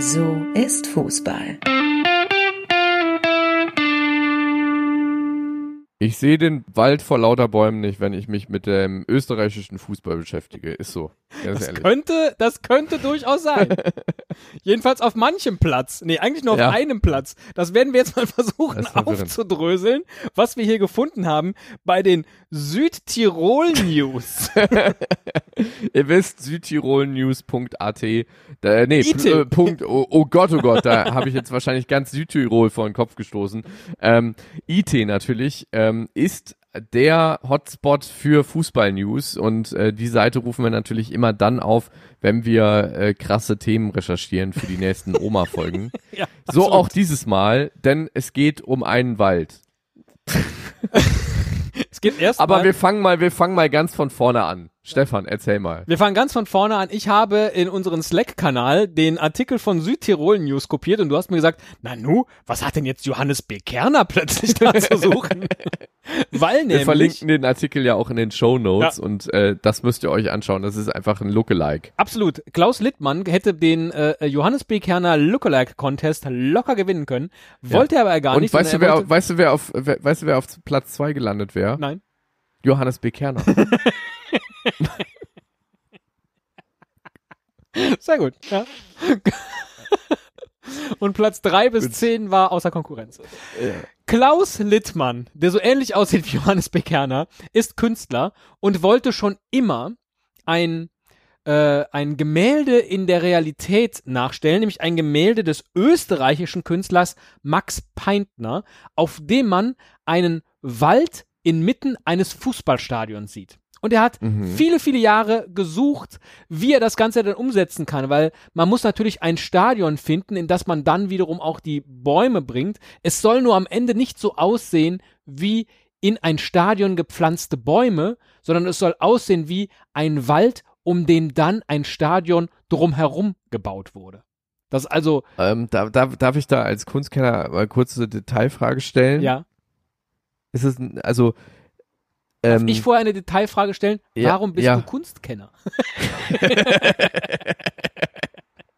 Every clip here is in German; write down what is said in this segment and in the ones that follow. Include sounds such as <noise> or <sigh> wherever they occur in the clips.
So ist Fußball. Ich sehe den Wald vor lauter Bäumen nicht, wenn ich mich mit dem österreichischen Fußball beschäftige. Ist so. Ganz Das ehrlich. könnte, das könnte durchaus sein. <laughs> Jedenfalls auf manchem Platz. Nee, eigentlich nur auf Ja. einem Platz. Das werden wir jetzt mal <laughs> versuchen aufzudröseln, was wir hier gefunden haben bei den Südtirol News. <laughs> Ihr wisst, südtirolnews.at. Da, nee, äh, Punkt, oh, oh Gott, oh Gott, da <laughs> habe ich jetzt wahrscheinlich ganz Südtirol vor den Kopf gestoßen. Ähm, IT natürlich ähm, ist der Hotspot für Fußball-News und äh, die Seite rufen wir natürlich immer dann auf, wenn wir äh, krasse Themen recherchieren für die nächsten <laughs> Oma-Folgen. ja, So absolut. auch dieses Mal, denn es geht um einen Wald. <laughs> Es geht erst Aber mal, wir fangen mal, wir fangen mal ganz von vorne an. Stefan, erzähl mal. Wir fangen ganz von vorne an. Ich habe in unseren Slack-Kanal den Artikel von Südtirol News kopiert und du hast mir gesagt, na nu, was hat denn jetzt Johannes B. Kerner plötzlich da zu suchen? <laughs> Weil Wir nämlich, verlinken den Artikel ja auch in den Show Notes Ja. und äh, das müsst ihr euch anschauen. Das ist einfach ein Lookalike. absolut, Klaus Littmann hätte den äh, Johannes B. Kerner Lookalike Contest locker gewinnen können, wollte er aber gar Und nicht. weißt du, sondern wer, er weißt du, wer auf, weißt du, wer auf Platz zwei gelandet wäre? Nein. Johannes B. Kerner. <laughs> <laughs> Sehr gut, ja. Und Platz drei bis zehn war außer Konkurrenz. Klaus Littmann, der so ähnlich aussieht wie Johannes Bekerner, ist Künstler und wollte schon immer ein, äh, ein Gemälde in der Realität nachstellen, nämlich ein Gemälde des österreichischen Künstlers Max Peintner, auf dem man einen Wald inmitten eines Fußballstadions sieht. Und er hat viele, viele Jahre gesucht, wie er das Ganze dann umsetzen kann, weil man muss natürlich ein Stadion finden, in das man dann wiederum auch die Bäume bringt. Es soll nur am Ende nicht so aussehen wie in ein Stadion gepflanzte Bäume, sondern es soll aussehen wie ein Wald, um den dann ein Stadion drumherum gebaut wurde. Das ist also, ähm, da, da, darf ich da als Kunstkenner mal kurz eine Detailfrage stellen? ja, Ist es, ein- also, ähm, ich vorher eine Detailfrage stellen, Ja, warum bist ja. du Kunstkenner? <laughs>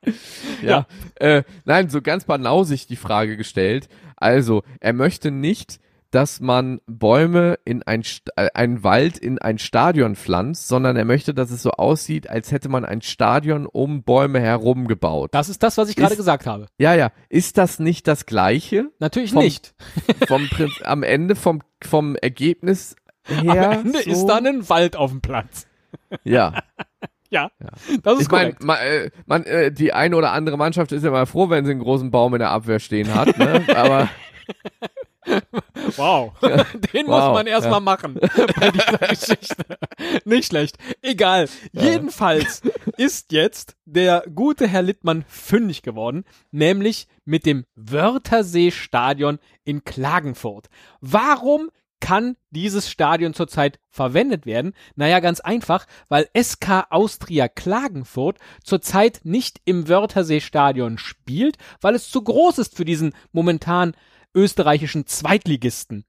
<laughs> ja, Äh, nein, so ganz banausig die Frage gestellt. Also, er möchte nicht, dass man Bäume in ein, St äh, einen Wald in ein Stadion pflanzt, sondern er möchte, dass es so aussieht, als hätte man ein Stadion um Bäume herum gebaut. Das ist das, was ich gerade gesagt habe. Ja, ja. Ist das nicht das Gleiche? Natürlich Vom- nicht. <laughs> Vom Prinz am Ende vom, vom Ergebnis her? Am Ende so? ist dann ein Wald auf dem Platz. Ja. <laughs> Ja, das ist Ich meine, korrekt. man, äh, man, äh, die eine oder andere Mannschaft ist ja mal froh, wenn sie einen großen Baum in der Abwehr stehen hat, ne? Aber <laughs> Wow. Den muss Wow, man erstmal ja. machen bei dieser <laughs> Geschichte. Nicht schlecht. Egal. Jedenfalls ist jetzt der gute Herr Littmann fündig geworden, nämlich mit dem Wörthersee-Stadion in Klagenfurt. Warum kann dieses Stadion zurzeit verwendet werden? Naja, ganz einfach, weil SK Austria Klagenfurt zurzeit nicht im Wörthersee-Stadion spielt, weil es zu groß ist für diesen momentan österreichischen Zweitligisten.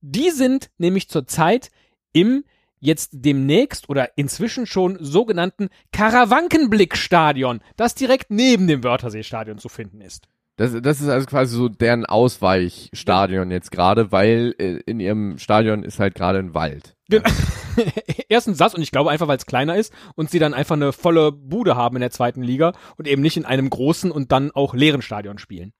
Die sind nämlich zurzeit im jetzt demnächst oder inzwischen schon sogenannten Karawankenblick-Stadion, das direkt neben dem Wörthersee-Stadion zu finden ist. Das, das ist also quasi so deren Ausweichstadion jetzt gerade, weil äh, in ihrem Stadion ist halt gerade ein Wald. Gen- <laughs> Erstens das und ich glaube einfach, weil es kleiner ist und sie dann einfach eine volle Bude haben in der zweiten Liga und eben nicht in einem großen und dann auch leeren Stadion spielen.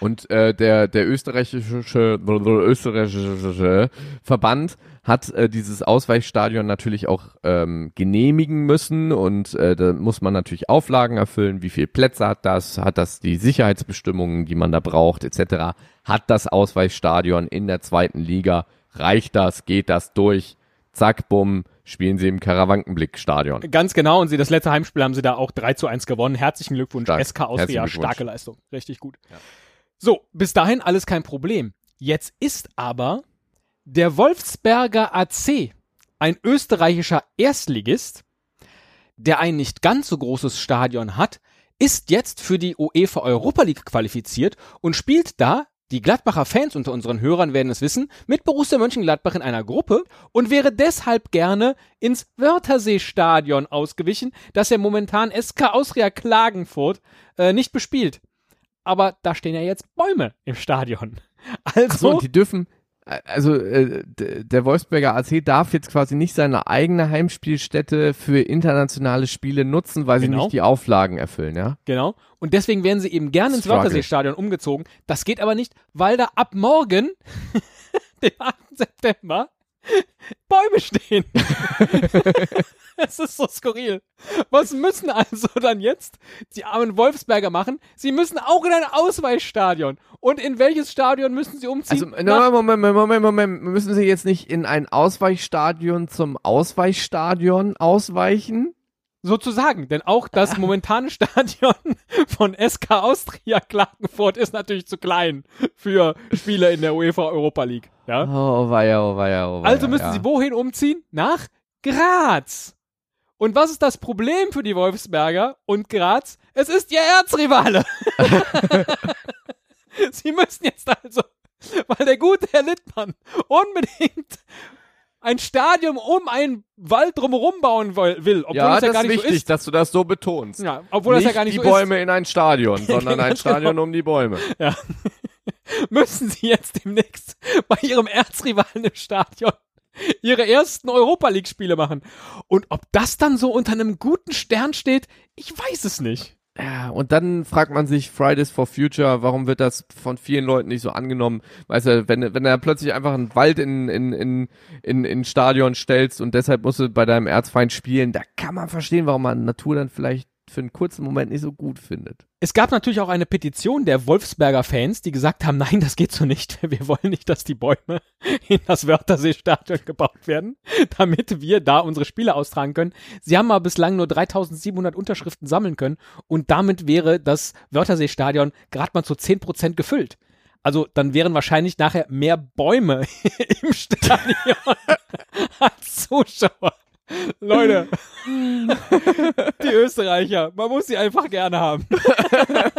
Und äh, der, der österreichische, <laughs> österreichische Verband hat äh, dieses Ausweichstadion natürlich auch ähm, genehmigen müssen. Und äh, da muss man natürlich Auflagen erfüllen, wie viele Plätze hat das, hat das die Sicherheitsbestimmungen, die man da braucht, etc. Hat das Ausweichstadion in der zweiten Liga, reicht das, geht das durch, zack, bumm, spielen sie im Karawankenblick-Stadion. Ganz genau und sie das letzte Heimspiel haben sie da auch 3 zu 1 gewonnen. Herzlichen Glückwunsch, Stark. SK Austria, starke Leistung. Richtig gut. So, bis dahin alles kein Problem. Jetzt ist aber der Wolfsberger AC, ein österreichischer Erstligist, der ein nicht ganz so großes Stadion hat, ist jetzt für die UEFA Europa League qualifiziert und spielt da Die Gladbacher Fans unter unseren Hörern werden es wissen, mit Borussia Mönchengladbach in einer Gruppe und wäre deshalb gerne ins Wörthersee-Stadion ausgewichen, das ja momentan SK Austria Klagenfurt äh, nicht bespielt. Aber da stehen ja jetzt Bäume im Stadion. Also, so, und die dürfen, also äh, der Wolfsberger AC darf jetzt quasi nicht seine eigene Heimspielstätte für internationale Spiele nutzen, weil Genau. sie nicht die Auflagen erfüllen, ja? Genau. Und deswegen werden sie eben gerne ins. Wörthersee-Stadion umgezogen. Das geht aber nicht, weil da ab morgen, <laughs> dem 8. September, Bäume stehen. <laughs> <laughs> Es ist so skurril. Was müssen also dann jetzt die armen Wolfsberger machen? Sie müssen auch in ein Ausweichstadion. Und in welches Stadion müssen sie umziehen? Also, Moment, Moment, Moment, Moment, müssen sie jetzt nicht in ein Ausweichstadion zum Ausweichstadion ausweichen? Sozusagen, denn auch das momentane Stadion <laughs> von SK Austria Klagenfurt ist natürlich zu klein für Spiele in der UEFA Europa League. Ja? Oh, weia, oh, weia, oh, weia. Also müssen ja. sie wohin umziehen? Nach Graz. Und was ist das Problem für die Wolfsberger und Graz? Es ist ihr Erzrivale. <laughs> sie müssen jetzt also, weil der gute Herr Littmann unbedingt ein Stadion um einen Wald drumherum bauen will, obwohl ja, es ja das gar ist nicht wichtig, so ist. dass du das so betonst. Ja, obwohl nicht das ja gar nicht die so Bäume in ein Stadion, <laughs> sondern ein genau. Stadion um die Bäume. ist, <laughs> müssen sie jetzt demnächst bei ihrem Erzrivalen im Stadion ihre ersten Europa League Spiele machen. Und ob das dann so unter einem guten Stern steht, ich weiß es nicht. Ja, und dann fragt man sich Fridays for Future, warum wird das von vielen Leuten nicht so angenommen? Weißt du, wenn, wenn er plötzlich einfach einen Wald in, in, in, in, in Stadion stellst und deshalb musst du bei deinem Erzfeind spielen, da kann man verstehen, warum man Natur dann vielleicht für einen kurzen Moment nicht so gut findet. Es gab natürlich auch eine Petition der Wolfsberger Fans, die gesagt haben, nein, das geht so nicht. <laughs> Wir wollen nicht, dass die Bäume in das Wörthersee-Stadion gebaut werden, damit wir da unsere Spiele austragen können. Sie haben aber bislang nur 3700 Unterschriften sammeln können und damit wäre das Wörthersee-Stadion gerade mal zu 10% gefüllt. Also dann wären wahrscheinlich nachher mehr Bäume <laughs> im Stadion <laughs> als Zuschauer. Leute, Österreicher, man muss sie einfach gerne haben. <laughs>